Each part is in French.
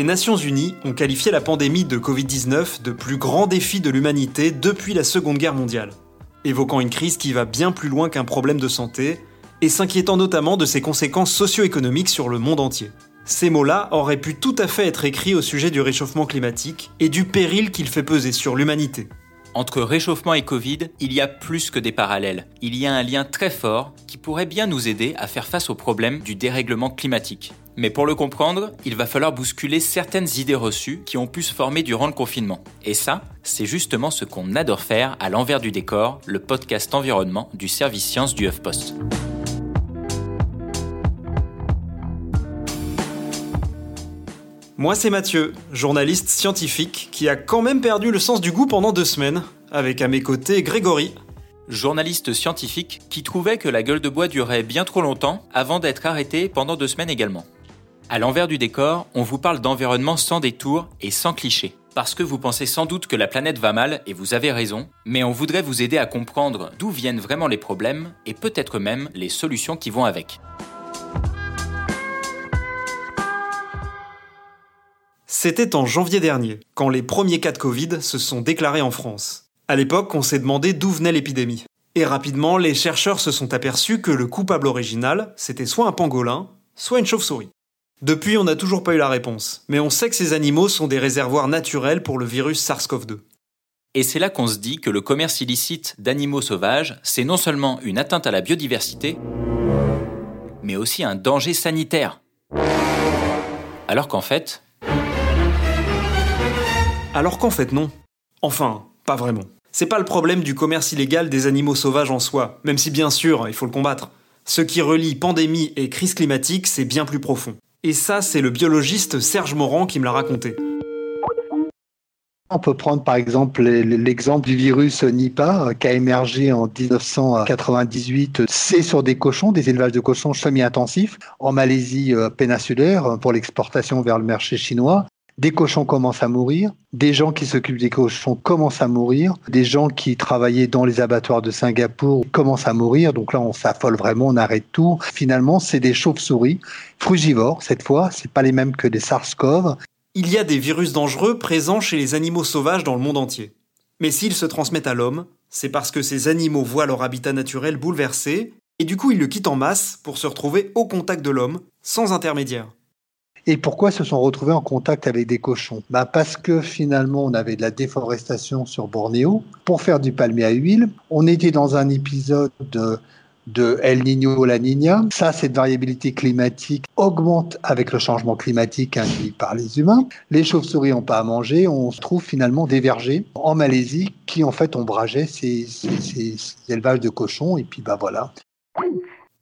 Les Nations Unies ont qualifié la pandémie de Covid-19 de plus grand défi de l'humanité depuis la Seconde Guerre mondiale, évoquant une crise qui va bien plus loin qu'un problème de santé, et s'inquiétant notamment de ses conséquences socio-économiques sur le monde entier. Ces mots-là auraient pu tout à fait être écrits au sujet du réchauffement climatique et du péril qu'il fait peser sur l'humanité. Entre réchauffement et Covid, il y a plus que des parallèles. Il y a un lien très fort qui pourrait bien nous aider à faire face au problème du dérèglement climatique. Mais pour le comprendre, il va falloir bousculer certaines idées reçues qui ont pu se former durant le confinement. Et ça, c'est justement ce qu'on adore faire à l'envers du décor, le podcast environnement du service sciences du HuffPost. Moi c'est Mathieu, journaliste scientifique qui a quand même perdu le sens du goût pendant deux semaines, avec à mes côtés Grégory. Journaliste scientifique qui trouvait que la gueule de bois durait bien trop longtemps avant d'être arrêté pendant deux semaines également. À l'envers du décor, on vous parle d'environnement sans détour et sans clichés. Parce que vous pensez sans doute que la planète va mal, et vous avez raison, mais on voudrait vous aider à comprendre d'où viennent vraiment les problèmes, et peut-être même les solutions qui vont avec. C'était en janvier dernier, quand les premiers cas de Covid se sont déclarés en France. À l'époque, on s'est demandé d'où venait l'épidémie. Et rapidement, les chercheurs se sont aperçus que le coupable original, c'était soit un pangolin, soit une chauve-souris. Depuis, on n'a toujours pas eu la réponse, mais on sait que ces animaux sont des réservoirs naturels pour le virus SARS-CoV-2. Et c'est là qu'on se dit que le commerce illicite d'animaux sauvages, c'est non seulement une atteinte à la biodiversité, mais aussi un danger sanitaire. Alors qu'en fait... Alors qu'en fait non. Enfin, pas vraiment. C'est pas le problème du commerce illégal des animaux sauvages en soi, même si bien sûr, il faut le combattre. Ce qui relie pandémie et crise climatique, c'est bien plus profond. Et ça, c'est le biologiste Serge Morand qui me l'a raconté. On peut prendre par exemple l'exemple du virus Nipah euh, qui a émergé en 1998. C'est sur des cochons, des élevages de cochons semi-intensifs en Malaisie euh, péninsulaire pour l'exportation vers le marché chinois. Des cochons commencent à mourir, des gens qui s'occupent des cochons commencent à mourir, des gens qui travaillaient dans les abattoirs de Singapour commencent à mourir. Donc là, on s'affole vraiment, on arrête tout. Finalement, c'est des chauves-souris frugivores cette fois. C'est pas les mêmes que des SARS-CoV. Il y a des virus dangereux présents chez les animaux sauvages dans le monde entier. Mais s'ils se transmettent à l'homme, c'est parce que ces animaux voient leur habitat naturel bouleversé et du coup ils le quittent en masse pour se retrouver au contact de l'homme, sans intermédiaire. Et pourquoi se sont retrouvés en contact avec des cochons? Bah Parce que finalement, on avait de la déforestation sur Bornéo pour faire du palmier à huile. On était dans un épisode de, El Niño La Niña. Ça, cette variabilité climatique augmente avec le changement climatique induit par les humains. Les chauves-souris n'ont pas à manger. On se trouve finalement des vergers en Malaisie qui, en fait, ombrageaient ces, ces, ces élevages de cochons. Et puis, bah voilà.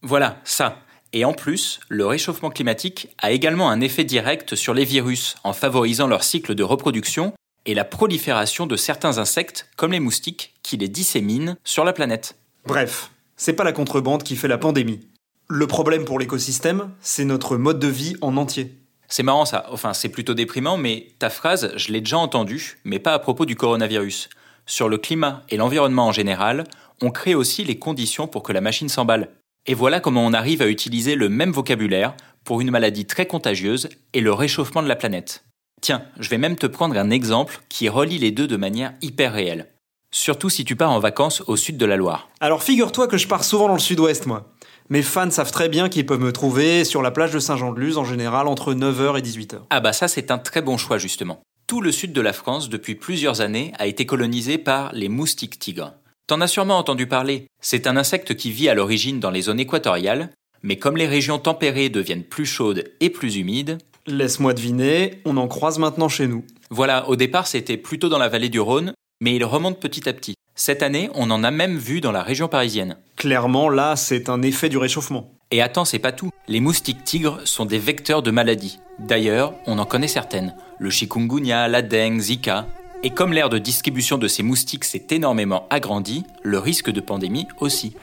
Voilà, ça. Et en plus, le réchauffement climatique a également un effet direct sur les virus en favorisant leur cycle de reproduction et la prolifération de certains insectes comme les moustiques qui les disséminent sur la planète. Bref, c'est pas la contrebande qui fait la pandémie. Le problème pour l'écosystème, c'est notre mode de vie en entier. C'est marrant ça, enfin c'est plutôt déprimant, mais ta phrase, je l'ai déjà entendue, mais pas à propos du coronavirus. Sur le climat et l'environnement en général, on crée aussi les conditions pour que la machine s'emballe. Et voilà comment on arrive à utiliser le même vocabulaire pour une maladie très contagieuse et le réchauffement de la planète. Tiens, je vais même te prendre un exemple qui relie les deux de manière hyper réelle. Surtout si tu pars en vacances au sud de la Loire. Alors figure-toi que je pars souvent dans le sud-ouest, moi. Mes fans savent très bien qu'ils peuvent me trouver sur la plage de Saint-Jean-de-Luz en général entre 9h et 18h. Ah bah ça c'est un très bon choix justement. Tout le sud de la France depuis plusieurs années a été colonisé par les moustiques tigres. T'en as sûrement entendu parler. C'est un insecte qui vit à l'origine dans les zones équatoriales, mais comme les régions tempérées deviennent plus chaudes et plus humides, Laisse-moi deviner, on en croise maintenant chez nous. Voilà, au départ c'était plutôt dans la vallée du Rhône, mais il remonte petit à petit. Cette année, on en a même vu dans la région parisienne. Clairement, là, c'est un effet du réchauffement. Et attends, c'est pas tout. Les moustiques tigres sont des vecteurs de maladies. D'ailleurs, on en connaît certaines. Le chikungunya, la dengue, Zika. Et comme l'aire de distribution de ces moustiques s'est énormément agrandi, le risque de pandémie aussi.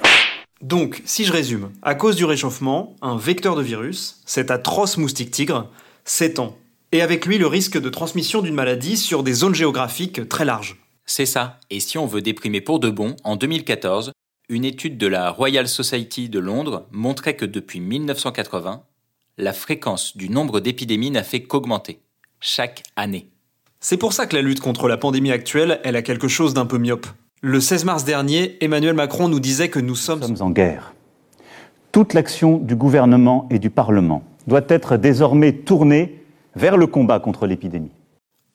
Donc, si je résume, à cause du réchauffement, un vecteur de virus, cet atroce moustique tigre, s'étend. Et avec lui, le risque de transmission d'une maladie sur des zones géographiques très larges. C'est ça. Et si on veut déprimer pour de bon, en 2014, une étude de la Royal Society de Londres montrait que depuis 1980, la fréquence du nombre d'épidémies n'a fait qu'augmenter, chaque année. C'est pour ça que la lutte contre la pandémie actuelle, elle a quelque chose d'un peu myope. Le 16 mars dernier, Emmanuel Macron nous disait que nous sommes... Nous sommes en guerre. Toute l'action du gouvernement et du Parlement doit être désormais tournée vers le combat contre l'épidémie.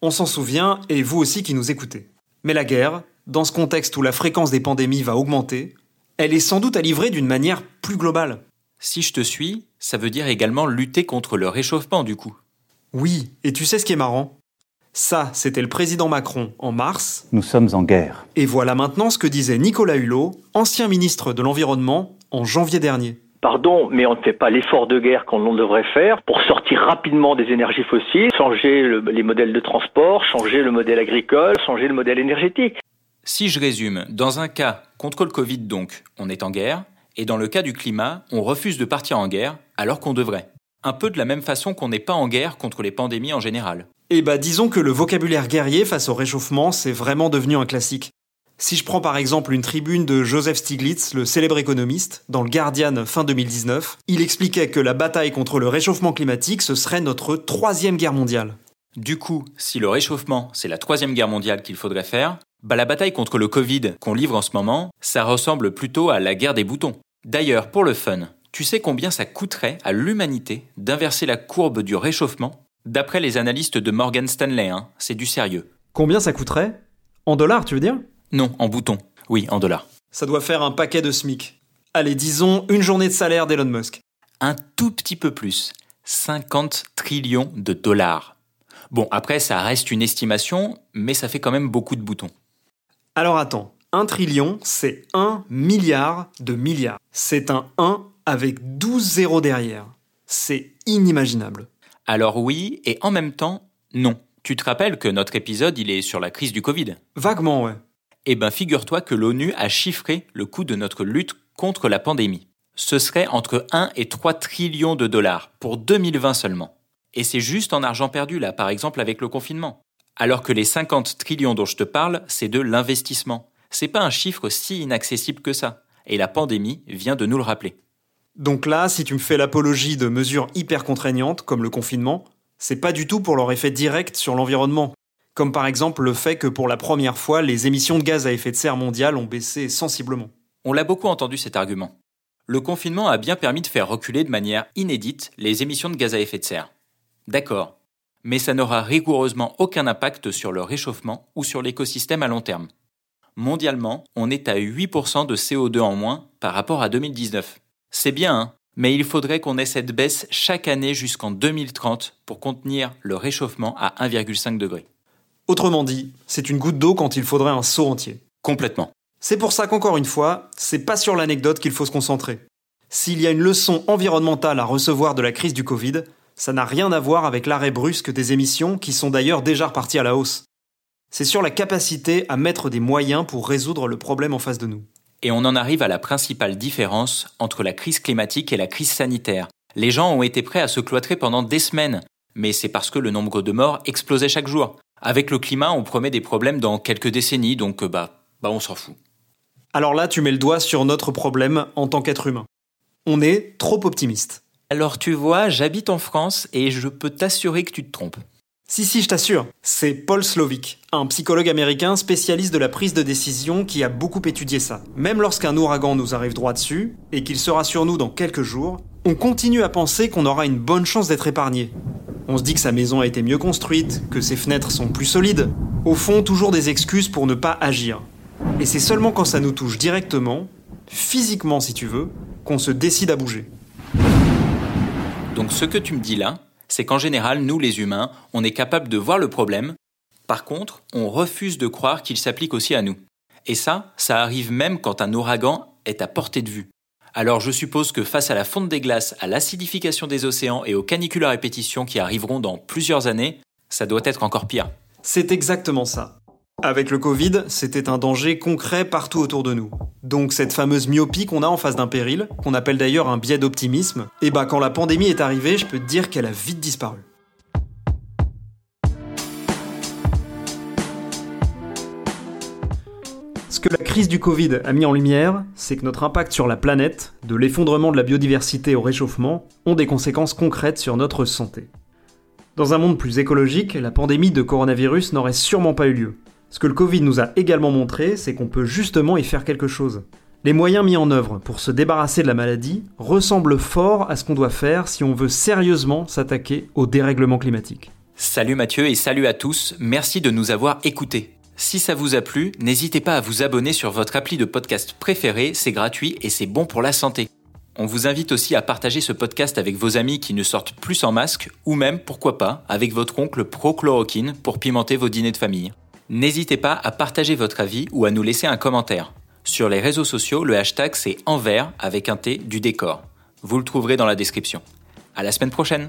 On s'en souvient, et vous aussi qui nous écoutez. Mais la guerre, dans ce contexte où la fréquence des pandémies va augmenter, elle est sans doute à livrer d'une manière plus globale. Si je te suis, ça veut dire également lutter contre le réchauffement du coup. Oui, et tu sais ce qui est marrant? Ça, c'était le président Macron en mars. Nous sommes en guerre. Et voilà maintenant ce que disait Nicolas Hulot, ancien ministre de l'Environnement, en janvier dernier. Pardon, mais on ne fait pas l'effort de guerre qu'on devrait faire pour sortir rapidement des énergies fossiles, changer le, les modèles de transport, changer le modèle agricole, changer le modèle énergétique. Si je résume, dans un cas, contre le Covid donc, on est en guerre, et dans le cas du climat, on refuse de partir en guerre alors qu'on devrait. Un peu de la même façon qu'on n'est pas en guerre contre les pandémies en général. Eh bah disons que le vocabulaire guerrier face au réchauffement, c'est vraiment devenu un classique. Si je prends par exemple une tribune de Joseph Stiglitz, le célèbre économiste, dans le Guardian fin 2019, il expliquait que la bataille contre le réchauffement climatique, ce serait notre troisième guerre mondiale. Du coup, si le réchauffement, c'est la troisième guerre mondiale qu'il faudrait faire, bah la bataille contre le Covid qu'on livre en ce moment, ça ressemble plutôt à la guerre des boutons. D'ailleurs, pour le fun, tu sais combien ça coûterait à l'humanité d'inverser la courbe du réchauffement? D'après les analystes de Morgan Stanley, hein, c'est du sérieux. Combien ça coûterait? En dollars, tu veux dire? Non, en boutons. Oui, en dollars. Ça doit faire un paquet de SMIC. Allez, disons une journée de salaire d'Elon Musk. Un tout petit peu plus. 50 trillions de dollars. Bon, après, ça reste une estimation, mais ça fait quand même beaucoup de boutons. Alors attends, un trillion, c'est un milliard de milliards. C'est un 1 avec 12 zéros derrière. C'est inimaginable. Alors oui, et en même temps, non. Tu te rappelles que notre épisode, il est sur la crise du Covid? Vaguement, ouais. Eh ben, figure-toi que l'ONU a chiffré le coût de notre lutte contre la pandémie. Ce serait entre 1 et 3 trillions de dollars pour 2020 seulement. Et c'est juste en argent perdu là, par exemple avec le confinement. Alors que les 50 trillions dont je te parle, c'est de l'investissement. C'est pas un chiffre si inaccessible que ça. Et la pandémie vient de nous le rappeler. Donc là, si tu me fais l'apologie de mesures hyper contraignantes, comme le confinement, c'est pas du tout pour leur effet direct sur l'environnement. Comme par exemple le fait que pour la première fois, les émissions de gaz à effet de serre mondiales ont baissé sensiblement. On l'a beaucoup entendu cet argument. Le confinement a bien permis de faire reculer de manière inédite les émissions de gaz à effet de serre. D'accord. Mais ça n'aura rigoureusement aucun impact sur le réchauffement ou sur l'écosystème à long terme. Mondialement, on est à 8% de CO2 en moins par rapport à 2019. C'est bien, hein mais il faudrait qu'on ait cette baisse chaque année jusqu'en 2030 pour contenir le réchauffement à 1,5 degré. Autrement dit, c'est une goutte d'eau quand il faudrait un seau entier. Complètement. C'est pour ça qu'encore une fois, c'est pas sur l'anecdote qu'il faut se concentrer. S'il y a une leçon environnementale à recevoir de la crise du Covid, ça n'a rien à voir avec l'arrêt brusque des émissions qui sont d'ailleurs déjà reparties à la hausse. C'est sur la capacité à mettre des moyens pour résoudre le problème en face de nous. Et on en arrive à la principale différence entre la crise climatique et la crise sanitaire. Les gens ont été prêts à se cloîtrer pendant des semaines, mais c'est parce que le nombre de morts explosait chaque jour. Avec le climat, on promet des problèmes dans quelques décennies, donc euh, bah, bah on s'en fout. Alors là, tu mets le doigt sur notre problème en tant qu'être humain. On est trop optimiste. Alors tu vois, j'habite en France et je peux t'assurer que tu te trompes. Si, si, je t'assure. C'est Paul Slovic, un psychologue américain spécialiste de la prise de décision qui a beaucoup étudié ça. Même lorsqu'un ouragan nous arrive droit dessus, et qu'il sera sur nous dans quelques jours, on continue à penser qu'on aura une bonne chance d'être épargné. On se dit que sa maison a été mieux construite, que ses fenêtres sont plus solides. Au fond, toujours des excuses pour ne pas agir. Et c'est seulement quand ça nous touche directement, physiquement si tu veux, qu'on se décide à bouger. Donc ce que tu me dis là, c'est qu'en général, nous les humains, on est capable de voir le problème. Par contre, on refuse de croire qu'il s'applique aussi à nous. Et ça, ça arrive même quand un ouragan est à portée de vue. Alors je suppose que face à la fonte des glaces, à l'acidification des océans et aux canicules à répétition qui arriveront dans plusieurs années, ça doit être encore pire. C'est exactement ça. Avec le Covid, c'était un danger concret partout autour de nous. Donc cette fameuse myopie qu'on a en face d'un péril, qu'on appelle d'ailleurs un biais d'optimisme, et bah quand la pandémie est arrivée, je peux te dire qu'elle a vite disparu. Ce que la crise du Covid a mis en lumière, c'est que notre impact sur la planète, de l'effondrement de la biodiversité au réchauffement, ont des conséquences concrètes sur notre santé. Dans un monde plus écologique, la pandémie de coronavirus n'aurait sûrement pas eu lieu. Ce que le Covid nous a également montré, c'est qu'on peut justement y faire quelque chose. Les moyens mis en œuvre pour se débarrasser de la maladie ressemblent fort à ce qu'on doit faire si on veut sérieusement s'attaquer au dérèglement climatique. Salut Mathieu et salut à tous, merci de nous avoir écoutés. Si ça vous a plu, n'hésitez pas à vous abonner sur votre appli de podcast préféré, c'est gratuit et c'est bon pour la santé. On vous invite aussi à partager ce podcast avec vos amis qui ne sortent plus sans masque, ou même, pourquoi pas, avec votre oncle pro-chloroquine pour pimenter vos dîners de famille. N'hésitez pas à partager votre avis ou à nous laisser un commentaire. Sur les réseaux sociaux, le hashtag c'est envers avec un T du décor. Vous le trouverez dans la description. À la semaine prochaine!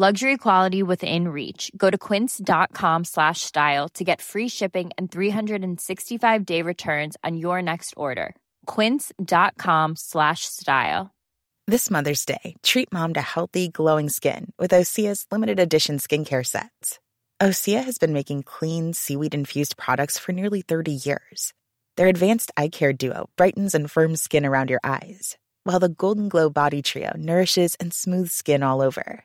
Luxury quality within reach. Go to quince.com slash style to get free shipping and 365 day returns on your next order. Quince.com slash style. This Mother's Day, treat mom to healthy, glowing skin with Osea's limited edition skincare sets. Osea has been making clean, seaweed infused products for nearly 30 years. Their advanced eye care duo brightens and firms skin around your eyes, while the Golden Glow Body Trio nourishes and smooths skin all over.